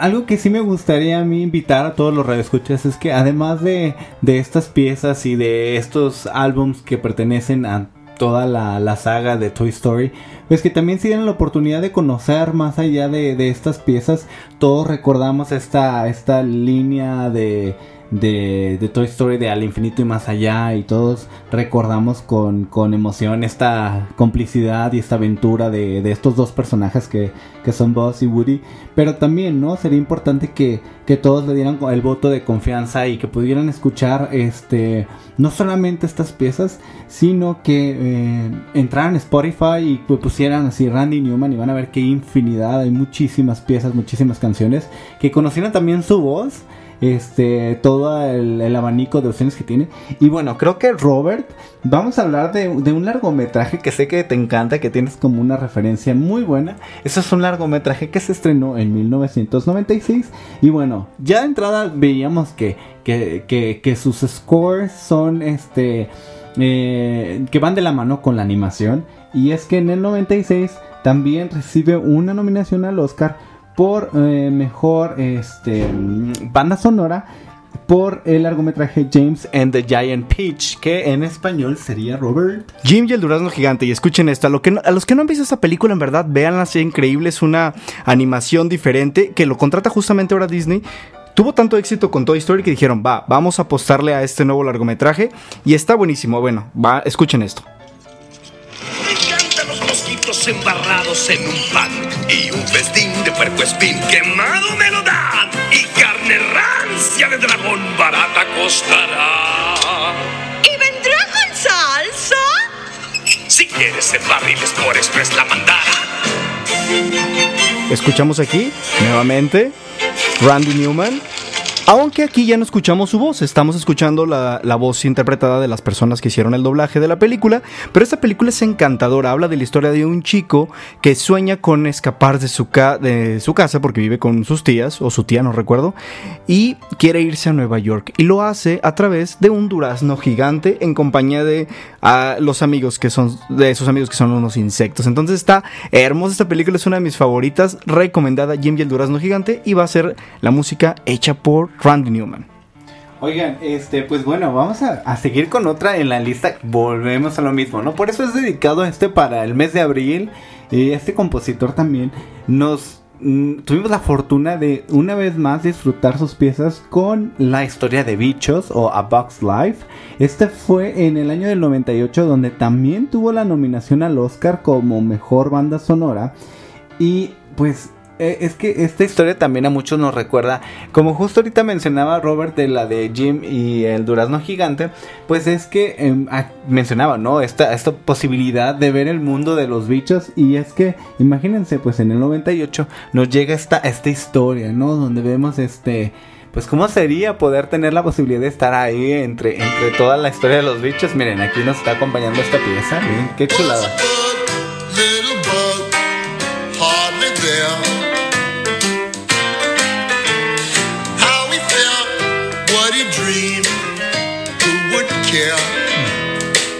algo que sí me gustaría a mí invitar a todos los radioescuchas es que además de, de estas piezas y de estos álbums que pertenecen a toda la, la saga de Toy Story, pues que también si tienen la oportunidad de conocer más allá de, de estas piezas, todos recordamos esta, esta línea de, de, de Toy Story de al infinito y más allá y todos recordamos con, con emoción esta complicidad y esta aventura de, de estos dos personajes que, que son Buzz y Woody. Pero también no sería importante que, que todos le dieran el voto de confianza y que pudieran escuchar este no solamente estas piezas sino que eh, entraran a Spotify y pusieran así Randy Newman y van a ver hay infinidad. Hay muchísimas piezas muchísimas canciones que conocieran también su voz este todo el, el abanico de opciones que tiene. Y bueno creo que Robert vamos a hablar de, de un largometraje que sé que te encanta que tienes como una referencia muy buena. Eso es un largometraje que se estrenó en 1996 y bueno ya de entrada veíamos que que, que, que sus scores son este eh, que van de la mano con la animación. Y es que en el 96 también recibe una nominación al Oscar por eh, mejor este, banda sonora por el largometraje James and the Giant Peach, que en español sería Robert. Jim y el durazno gigante. Y escuchen esto. A, lo que no- a los que no han visto esta película, en verdad, véanla, es increíble. Es una animación diferente que lo contrata justamente ahora Disney. Tuvo tanto éxito con Toy Story que dijeron, va, vamos a apostarle a este nuevo largometraje. Y está buenísimo. Bueno, va, escuchen esto. Embarrados en un pan y un festín de puercoespín quemado me lo dan y carne rancia de dragón barata costará. ¿Y vendrá con salsa? Si quieres en barriles por express la mandara. Escuchamos aquí, nuevamente, Randy Newman. Aunque aquí ya no escuchamos su voz, estamos escuchando la, voz interpretada de las personas que hicieron el doblaje de la película. Pero esta película es encantadora, habla de la historia de un chico que sueña con escapar de su, casa porque vive con sus tías, o su tía, no recuerdo, y quiere irse a Nueva York. Y lo hace a través de un durazno gigante en compañía de los amigos que son, de sus amigos que son unos insectos. Entonces está hermosa esta película, es una de mis favoritas, recomendada Jim y el durazno gigante, y va a ser la música hecha por Randy Newman. Oigan, este, pues bueno, vamos a, a seguir con otra en la lista. Volvemos a lo mismo, ¿no? Por eso es dedicado este para el mes de abril. Y este compositor también nos mm, tuvimos la fortuna de una vez más disfrutar sus piezas con la historia de bichos o A Box Life. Este fue en el año del 98 donde también tuvo la nominación al Oscar como mejor banda sonora. Y pues eh, es que esta historia también a muchos nos recuerda, como justo ahorita mencionaba Robert de la de Jim y el durazno gigante, pues es que em, mencionaba, ¿no? Esta, esta posibilidad de ver el mundo de los bichos y es que, imagínense, pues en el 98 nos llega esta, esta historia, ¿no? Donde vemos este... Pues cómo sería poder tener la posibilidad de estar ahí entre, entre toda la historia de los bichos. Miren, aquí nos está acompañando esta pieza. Miren, qué chulada.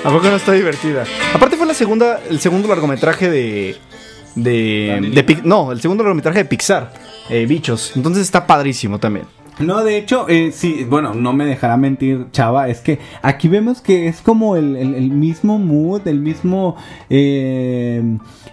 ¿A poco no está divertida? Aparte fue la segunda, el segundo largometraje de... De, de Pic- no, el segundo largometraje de Pixar, eh, Bichos. Entonces está padrísimo también. No, de hecho, eh, sí, bueno, no me dejará mentir, Chava, es que aquí vemos que es como el, el- el mismo mood, el mismo eh,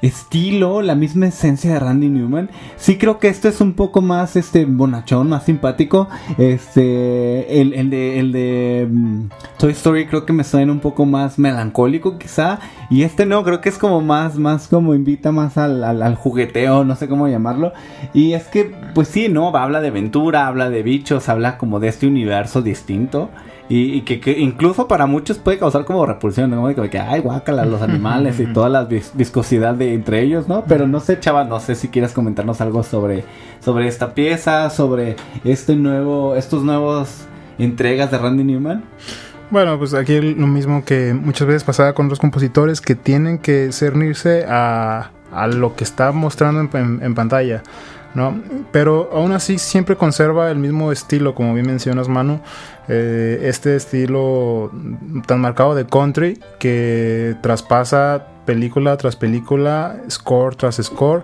estilo, la misma esencia de Randy Newman. Sí creo que este es un poco más, este, bonachón, más simpático. Este, el, el de, el de mm, Toy Story creo que me suena un poco más melancólico quizá. Y este no, creo que es como más, más como invita más al, al- al jugueteo, no sé cómo llamarlo. Y es que, pues sí, ¿no? Habla de aventura, habla de bichos, habla como de este universo distinto. Y, y que, que incluso para muchos puede causar como repulsión, ¿no? Como que, ay, guácala, los animales y toda la vis- viscosidad de entre ellos, ¿no? Pero no sé, chava, no sé si quieres comentarnos algo sobre, sobre esta pieza, sobre este nuevo, estos nuevos entregas de Randy Newman. Bueno, pues aquí lo mismo que muchas veces pasaba con los compositores que tienen que cernirse a, a lo que está mostrando en, en- en pantalla, ¿no? Pero aún así siempre conserva el mismo estilo, como bien mencionas, Manu. eh, este estilo tan marcado de country que traspasa película tras película, score tras score.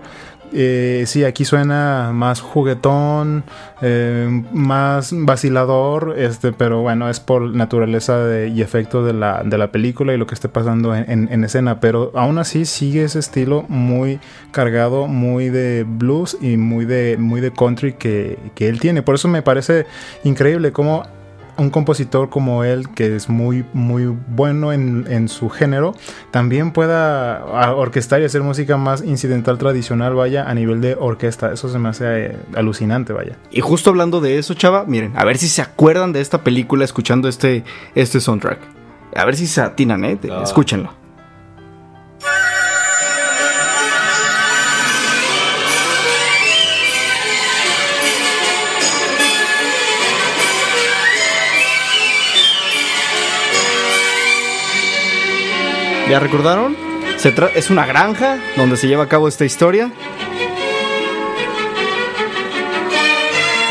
Eh, sí, aquí suena más juguetón, eh, más vacilador, este, pero bueno, es por naturaleza de- y efecto de la, de la película y lo que esté pasando en, en- en escena, pero aún así sigue ese estilo muy cargado, muy de blues y muy de, muy de country que, que él tiene. Por eso me parece increíble cómo un compositor como él, que es muy, muy bueno en, en su género, también pueda ah, orquestar y hacer música más incidental tradicional, vaya, a nivel de orquesta. Eso se me hace eh, alucinante, vaya. Y justo hablando de eso, chava, miren, a ver si se acuerdan de esta película escuchando este, este soundtrack. A ver si se atinan, ¿eh? Ah. Escúchenlo. ¿Ya recordaron? Se es una granja donde se lleva a cabo esta historia.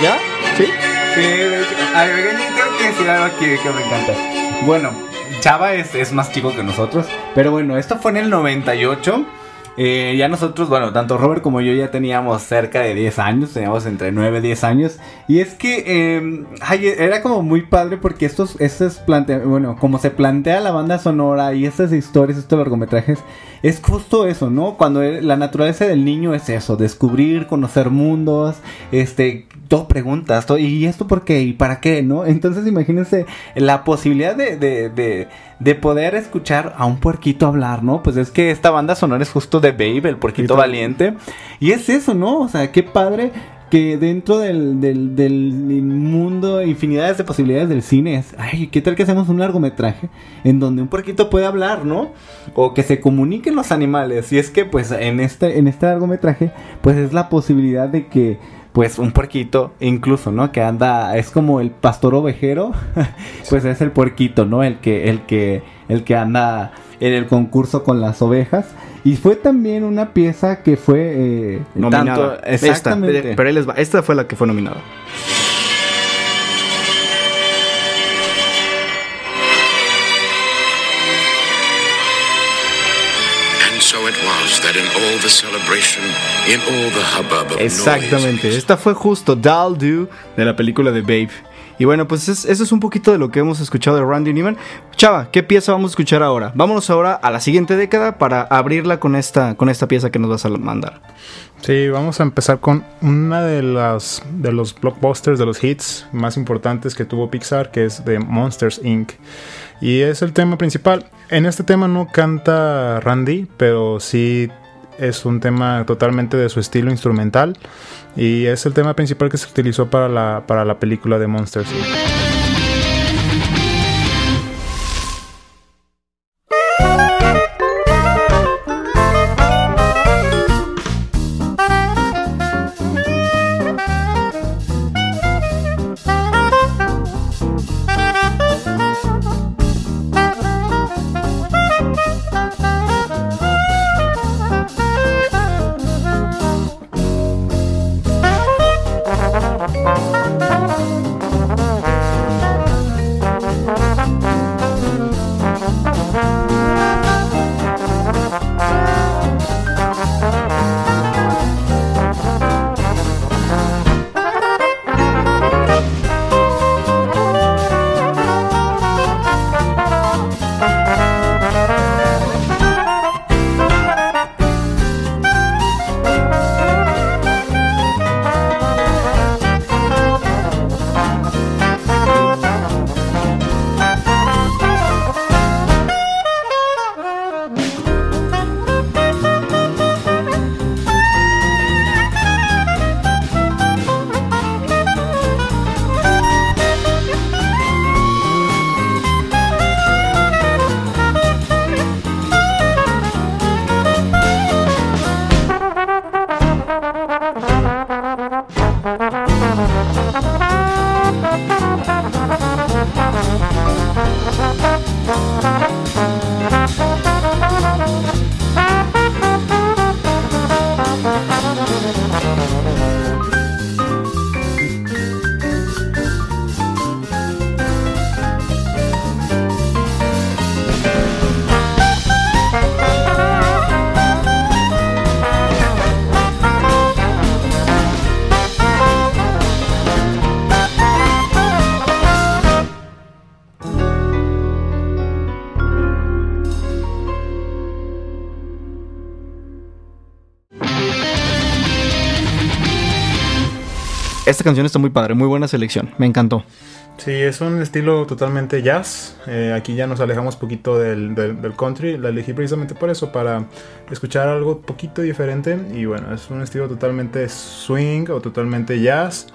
¿Ya? ¿Sí? Sí, de hecho, tengo que decir algo aquí que me encanta. Bueno, Chava es, es más chico que nosotros, pero bueno, esto fue en el 98. Eh, ya nosotros, bueno, tanto Robert como yo ya teníamos cerca de 10 años, teníamos entre 9 y 10 años. Y es que ay, era como muy padre porque estos, estos plantea, bueno, como se plantea la banda sonora y estas historias, estos largometrajes, es justo eso, ¿no? Cuando la naturaleza del niño es eso, descubrir, conocer mundos, este, todo preguntas, ¿y esto por qué? ¿Y para qué? ¿No? Entonces imagínense la posibilidad de, de, de, de poder escuchar a un puerquito hablar, ¿no? Pues es que esta banda sonora es justo de Babe, el puerquito valiente. Y es eso, ¿no? O sea, qué padre que dentro del, del, del mundo, infinidades de posibilidades del cine es, ay, ¿qué tal que hacemos un largometraje en donde un puerquito puede hablar, ¿no? O que se comuniquen los animales. Y es que, pues, en este, en este largometraje, pues es la posibilidad de que, pues, un puerquito, incluso, ¿no? Que anda, es como el pastor ovejero, [LAUGHS] pues es el puerquito, ¿no? El que, el que, el que anda en el concurso con las ovejas. Y fue también una pieza que fue eh, Nominada. tanto- exactamente. Esta, pero les va. Esta fue la que fue nominada. Exactamente. Esta fue justo Dal Do de la película de Babe. Y bueno, pues es- eso es un poquito de lo que hemos escuchado de Randy Newman. Chava, ¿qué pieza vamos a escuchar ahora? Vámonos ahora a la siguiente década para abrirla con esta, con esta pieza que nos vas a mandar. Sí, vamos a empezar con una de las de los blockbusters, de los hits más importantes que tuvo Pixar, que es de Monsters Inc. Y es el tema principal. En este tema no canta Randy, pero sí es un tema totalmente de su estilo instrumental. Y es el tema principal que se utilizó para la, para la película de Monsters Esta canción está muy padre, muy buena selección. Me encantó. Sí, es un estilo totalmente jazz. Eh, aquí ya nos alejamos poquito del, country. La elegí precisamente por eso, para escuchar algo poquito diferente. Y bueno, es un estilo totalmente swing o totalmente jazz.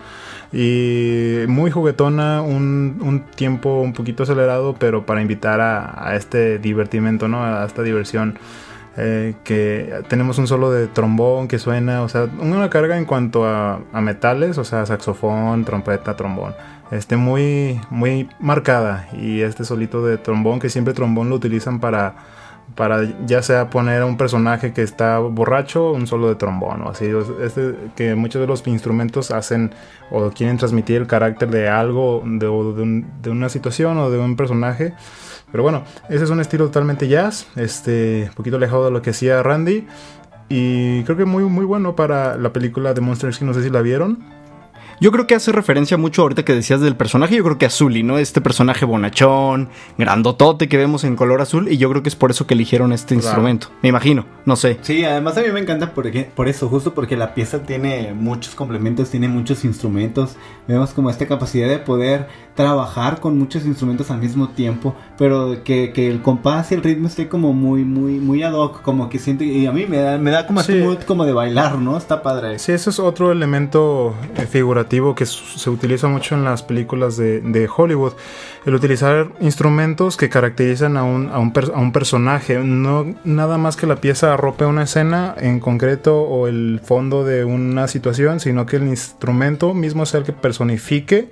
Y muy juguetona, un, un tiempo un poquito acelerado, pero para invitar a, a este divertimento, ¿no? A esta diversión. Eh, que tenemos un solo de trombón que suena, o sea, una carga en cuanto a, a metales, o sea, saxofón, trompeta, trombón. Este muy, muy marcada. Y este solito de trombón, que siempre trombón lo utilizan para, para ya sea poner a un personaje que está borracho, un solo de trombón o así. Este, que muchos de los instrumentos hacen o quieren transmitir el carácter de algo, de, de un- de una situación o de un personaje. Pero bueno, ese es un estilo totalmente jazz, este, poquito alejado de lo que hacía Randy. y creo que muy, muy bueno para la película de Monster Inc. No sé si la vieron. Yo creo que hace referencia mucho ahorita que decías del personaje. Yo creo que a Zully, ¿no? Este personaje bonachón, grandotote que vemos en color azul. Y yo creo que es por eso que eligieron este Claro. instrumento. Me imagino, no sé. Sí, además a mí me encanta porque, por eso, justo porque la pieza tiene muchos complementos, tiene muchos instrumentos. Vemos como esta capacidad de poder trabajar con muchos instrumentos al mismo tiempo, pero que, que el compás y el ritmo esté como muy, muy, muy ad hoc, como que siento, y a mí me da, me da como Sí. este mood como de bailar, ¿no? Está padre. Sí, ese es otro elemento eh, que se utiliza mucho en las películas de, Hollywood. El utilizar instrumentos que caracterizan a un, a un, a un personaje. No nada más que la pieza arrope una escena en concreto o el fondo de una situación, sino que el instrumento mismo sea el que personifique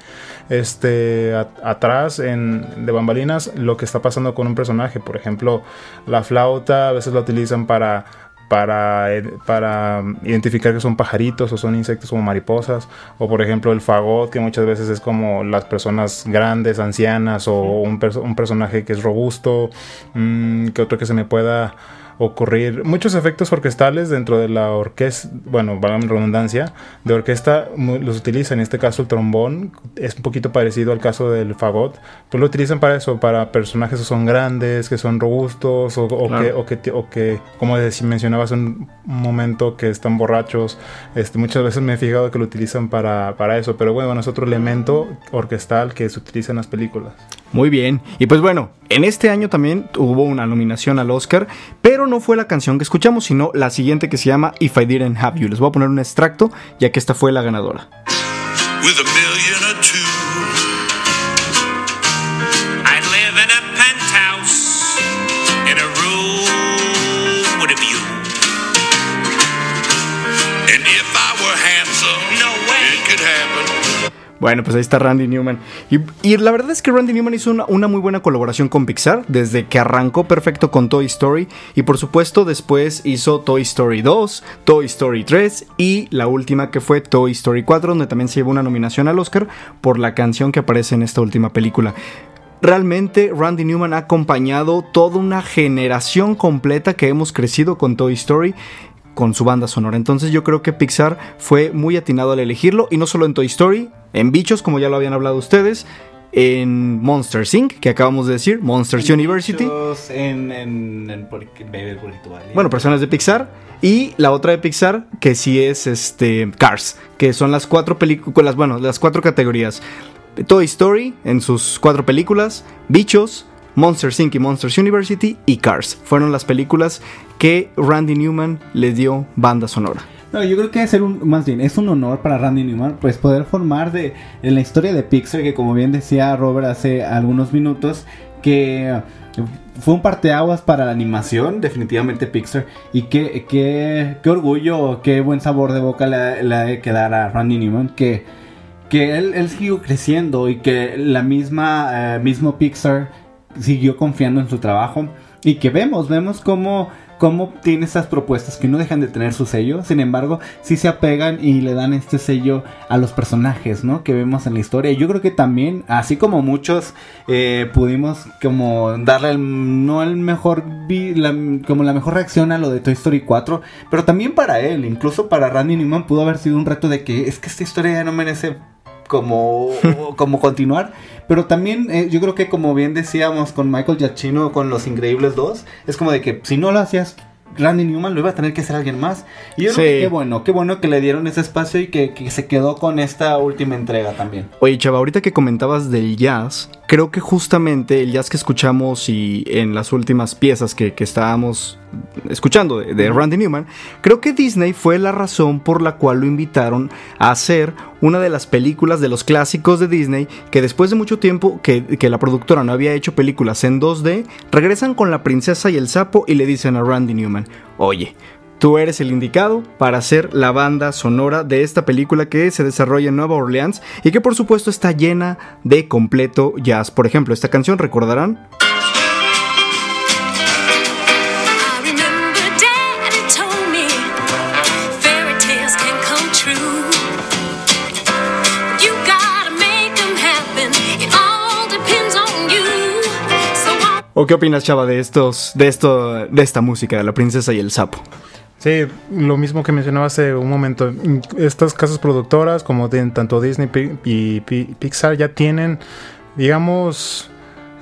este, atrás en, de bambalinas lo que está pasando con un personaje. Por ejemplo, la flauta a veces la utilizan para para, eh, para identificar que son pajaritos o son insectos como mariposas. O por ejemplo el fagot, que muchas veces es como las personas grandes, ancianas, o un, perso- un personaje que es robusto. Mm, que otro que se me pueda ocurrir. Muchos efectos orquestales dentro de la orquesta, bueno, valga mi redundancia, de orquesta los utilizan. En este caso el trombón es un poquito parecido al caso del fagot. Pues lo utilizan para eso, para personajes que son grandes, que son robustos, o, o Claro. que, o que, o que, como mencionabas en un momento, que están borrachos. Este, muchas veces me he fijado que lo utilizan para, para eso, pero bueno, es otro elemento orquestal que se utiliza en las películas. Muy bien. Y pues bueno, en este año también hubo una nominación al Oscar, pero no fue la canción que escuchamos, sino la siguiente que se llama If I Didn't Have You. Les voy a poner un extracto, ya que esta fue la ganadora. Bueno, pues ahí está Randy Newman. Y, la verdad es que Randy Newman hizo una, una muy buena colaboración con Pixar, desde que arrancó perfecto con Toy Story. Y por supuesto, después hizo Toy Story 2, Toy Story 3 y la última que fue Toy Story 4, donde también se llevó una nominación al Oscar por la canción que aparece en esta última película. Realmente Randy Newman ha acompañado toda una generación completa que hemos crecido con Toy Story con su banda sonora. Entonces yo creo que Pixar fue muy atinado al elegirlo y no solo en Toy Story, en Bichos como ya lo habían hablado ustedes, en Monsters Inc. que acabamos de decir, Monsters University. En, en, en por- Baby. Bueno, personas de Pixar. Y la otra de Pixar, que sí es este Cars, que son las cuatro películas, bueno, las cuatro categorías. Toy Story en sus cuatro películas, Bichos, Monsters Inc. y Monsters University y Cars. Fueron las películas que Randy Newman le dio banda sonora. No, yo creo que es un, más bien, es un honor para Randy Newman, pues poder formar de, en la historia de Pixar, que como bien decía Robert hace algunos minutos, que fue un parteaguas para la animación, definitivamente Pixar, y qué, qué, qué orgullo, qué buen sabor de boca le, ha de quedar a Randy Newman, que, que él, él siguió creciendo y que la misma, eh, mismo Pixar siguió confiando en su trabajo, y que vemos, vemos cómo cómo tiene estas propuestas que no dejan de tener su sello, sin embargo, sí se apegan y le dan este sello a los personajes, ¿no? Que vemos en la historia. Yo creo que también, así como muchos eh, pudimos como darle el, no el mejor, la- como la mejor reacción a lo de Toy Story 4, pero también para él, incluso para Randy Newman pudo haber sido un reto de que es que esta historia ya no merece como, [LAUGHS] como continuar. Pero también eh, yo creo que como bien decíamos con Michael Giacchino con Los Increíbles 2, es como de que si no lo hacías Randy Newman lo iba a tener que hacer alguien más. Y yo creo que qué bueno, qué bueno que le dieron ese espacio y que, que se quedó con esta última entrega también. Oye, Chava, ahorita que comentabas del jazz, creo que justamente el jazz que escuchamos y en las últimas piezas que, que estábamos escuchando de, de Randy Newman, creo que Disney fue la razón por la cual lo invitaron a hacer una de las películas de los clásicos de Disney que después de mucho tiempo que, que la productora no había hecho películas en 2D, regresan con la princesa y el sapo y le dicen a Randy Newman, oye, Tú eres el indicado para hacer la banda sonora de esta película que se desarrolla en Nueva Orleans y que por supuesto está llena de completo jazz. Por ejemplo, esta canción, recordarán, ¿o qué opinas, Chava, de estos, de esto, de esta música de la princesa y el sapo? Sí, lo mismo que mencionaba hace un momento. Estas casas productoras, como de, tanto Disney y Pi- Pixar, ya tienen, digamos,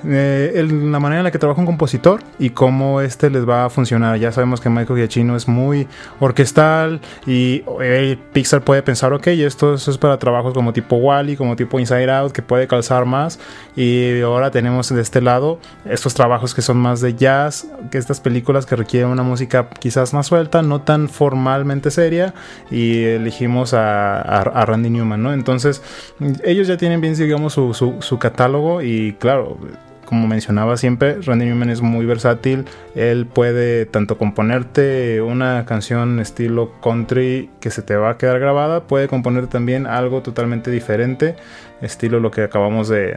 eh, la manera en la que trabaja un compositor y cómo este les va a funcionar. Ya sabemos que Michael Giacchino es muy orquestal y eh, Pixar puede pensar, ok, esto, esto es para trabajos como tipo Wally, como tipo Inside Out, que puede calzar más. Y ahora tenemos de este lado estos trabajos que son más de jazz, que estas películas que requieren una música quizás más suelta, no tan formalmente seria, y elegimos a, Randy Newman, ¿no? Entonces, ellos ya tienen bien, digamos, su- su catálogo y claro, como mencionaba siempre, Randy Newman es muy versátil. Él puede tanto componerte una canción estilo country que se te va a quedar grabada, puede componer también algo totalmente diferente, estilo lo que acabamos de,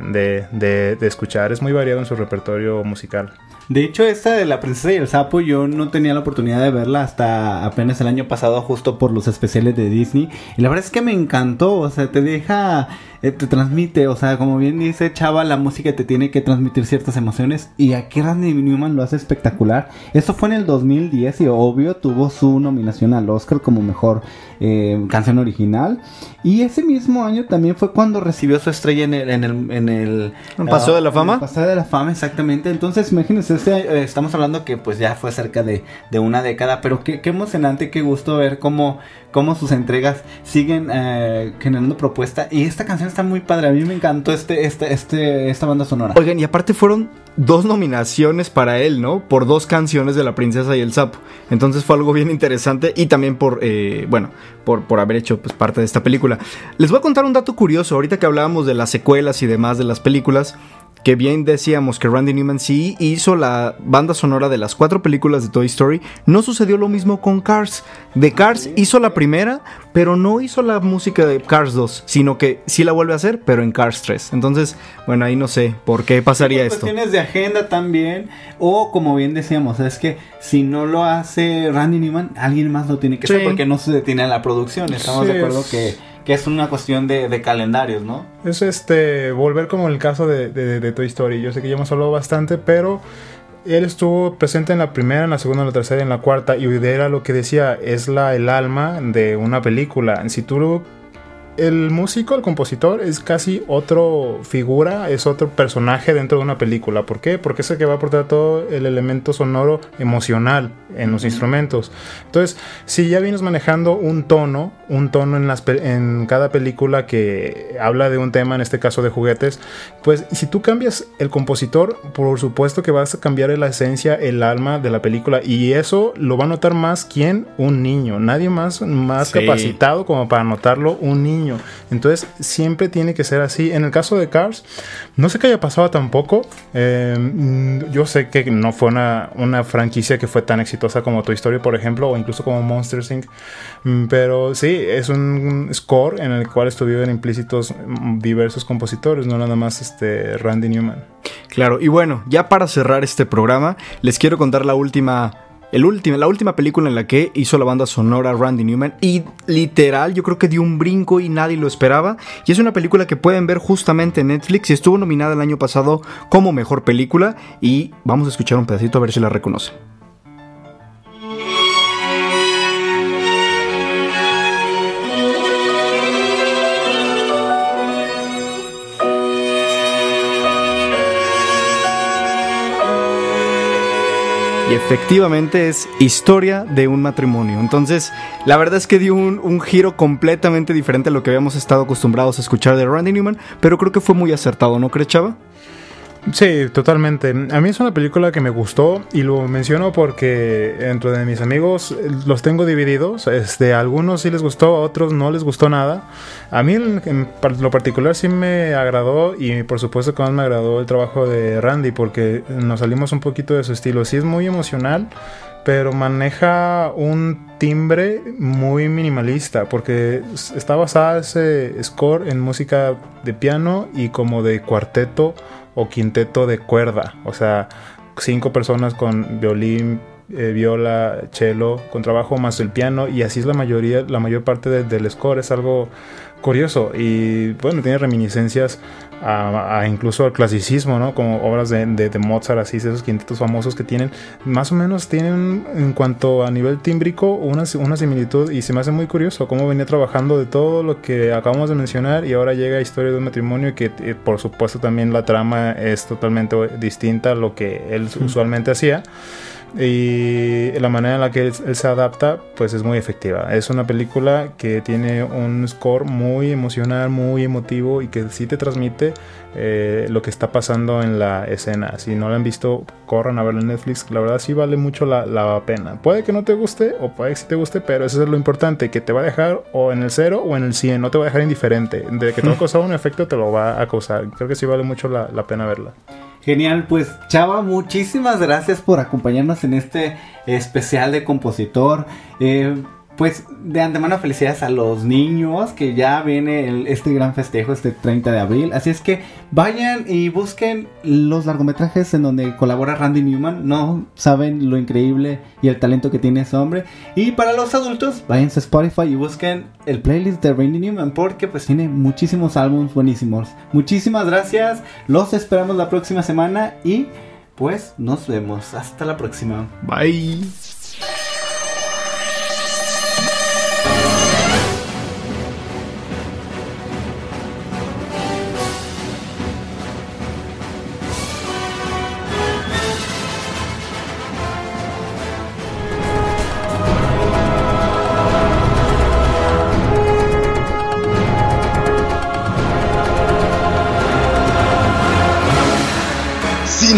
de- escuchar. Es muy variado en su repertorio musical. De hecho, esta de La Princesa y el Sapo, yo no tenía la oportunidad de verla hasta apenas el año pasado, justo por los especiales de Disney. Y la verdad es que me encantó, o sea, te deja, eh, te transmite, o sea, como bien dice Chava, la música te tiene que transmitir ciertas emociones. Y aquí Randy Newman lo hace espectacular. Esto fue en el 2010 y obvio tuvo su nominación al Oscar como mejor eh, canción original. Y ese mismo año también fue cuando recibió su estrella en el... En el, en el ¿En Paseo de la en Fama? Paseo de la Fama, exactamente. Entonces, imagínense, este, eh, estamos hablando que pues ya fue cerca de, de una década, pero qué, qué emocionante, qué gusto ver cómo, cómo sus entregas siguen eh, generando propuesta. Y esta canción está muy padre, a mí me encantó este, este, este, esta banda sonora. Oigan, y aparte fueron dos nominaciones para él, ¿no? Por dos canciones de La Princesa y el Sapo. Entonces fue algo bien interesante y también por, eh, bueno, por, por haber hecho pues, parte de esta película. Les voy a contar un dato curioso, ahorita que hablábamos de las secuelas y demás de las películas. Que bien decíamos que Randy Newman sí hizo la banda sonora de las cuatro películas de Toy Story. No sucedió lo mismo con Cars. De Cars hizo la primera, pero no hizo la música de Cars 2, sino que sí la vuelve a hacer, pero en Cars 3. Entonces, bueno, ahí no sé por qué pasaría esto. cuestiones de agenda también. O como bien decíamos, es que si no lo hace Randy Newman, alguien más lo tiene que hacer porque no se detiene a la producción. Estamos Sí, de acuerdo que, que es una cuestión de, de calendarios, ¿no? Es este, volver como el caso de, de- de Toy Story. Yo sé que ya hemos hablado bastante, pero él estuvo presente en la primera, en la segunda, en la tercera en la cuarta. Y era lo que decía, es la, el alma de una película. Si tú el músico, el compositor, es casi otro figura, es otro personaje dentro de una película. ¿Por qué? Porque es el que va a aportar todo el elemento sonoro emocional en los instrumentos. Entonces, si ya vienes manejando un tono, un tono en, las, en cada película que habla de un tema, en este caso de juguetes, pues si tú cambias el compositor, por supuesto que vas a cambiar la esencia, el alma de la película. Y eso lo va a notar más quien un niño. Nadie más, más Sí. capacitado como para notarlo un niño. Entonces siempre tiene que ser así. En el caso de Cars, no sé qué haya pasado tampoco. Eh, mm, yo sé que no fue una, franquicia que fue tan exitosa como Toy Story, por ejemplo, o incluso como Monsters Inc. Mm, Pero sí, es un score en el cual estuvieron implícitos mm, diversos compositores, no nada más este Randy Newman. Claro, y bueno, ya para cerrar este programa, les quiero contar la última. El la última película en la que hizo la banda sonora Randy Newman y literal yo creo que dio un brinco y nadie lo esperaba y es una película que pueden ver justamente en Netflix y estuvo nominada el año pasado como mejor película y vamos a escuchar un pedacito a ver si la reconocen. Y efectivamente es historia de un matrimonio. Entonces, la verdad es que dio un, un giro completamente diferente a lo que habíamos estado acostumbrados a escuchar de Randy Newman, pero creo que fue muy acertado, ¿no crees, Chava? Sí, totalmente. A mí es una película que me gustó y lo menciono porque dentro de mis amigos eh, los tengo divididos. Este, a algunos sí les gustó, a otros no les gustó nada. A mí en, lo particular sí me agradó y por supuesto que más me agradó el trabajo de Randy porque nos salimos un poquito de su estilo. Sí es muy emocional, pero maneja un timbre muy minimalista porque está basada ese score en música de piano y como de cuarteto o quinteto de cuerda, o sea, cinco personas con violín, eh, viola, cello, con trabajo más el piano y así es la mayoría, la mayor parte de- del score. Es algo curioso. Y bueno, tiene reminiscencias a, a incluso al clasicismo, ¿no? Como obras de, de, de Mozart, así, esos quintetos famosos que tienen, más o menos tienen en cuanto a nivel tímbrico una, una similitud. Y se me hace muy curioso cómo venía trabajando de todo lo que acabamos de mencionar y ahora llega a Historia de un matrimonio y que eh, por supuesto también la trama es totalmente distinta a lo que él usualmente hacía y la manera en la que él, él, se adapta pues es muy efectiva. Es una película que tiene un score muy emocional, muy emotivo y que sí te transmite eh, lo que está pasando en la escena. Si no la han visto, corran a verla en Netflix. La verdad sí vale mucho la, la, pena. Puede que no te guste o puede que sí te guste, pero eso es lo importante, que te va a dejar o en el 0 o en el 100. No te va a dejar indiferente. De que te va [LAUGHS] a causar un efecto, te lo va a causar. Creo que sí vale mucho la, la pena verla. Genial, pues Chava, muchísimas gracias por acompañarnos en este especial de compositor. Eh, pues de antemano felicidades a los niños que ya viene este gran festejo este 30 de abril. Así es que vayan y busquen los largometrajes en donde colabora Randy Newman. No saben lo increíble y el talento que tiene ese hombre. Y para los adultos, váyanse a Spotify y busquen el playlist de Randy Newman porque pues tiene muchísimos álbumes buenísimos. Muchísimas gracias. Los esperamos la próxima semana y pues nos vemos. Hasta la próxima. Bye.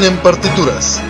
En partituras.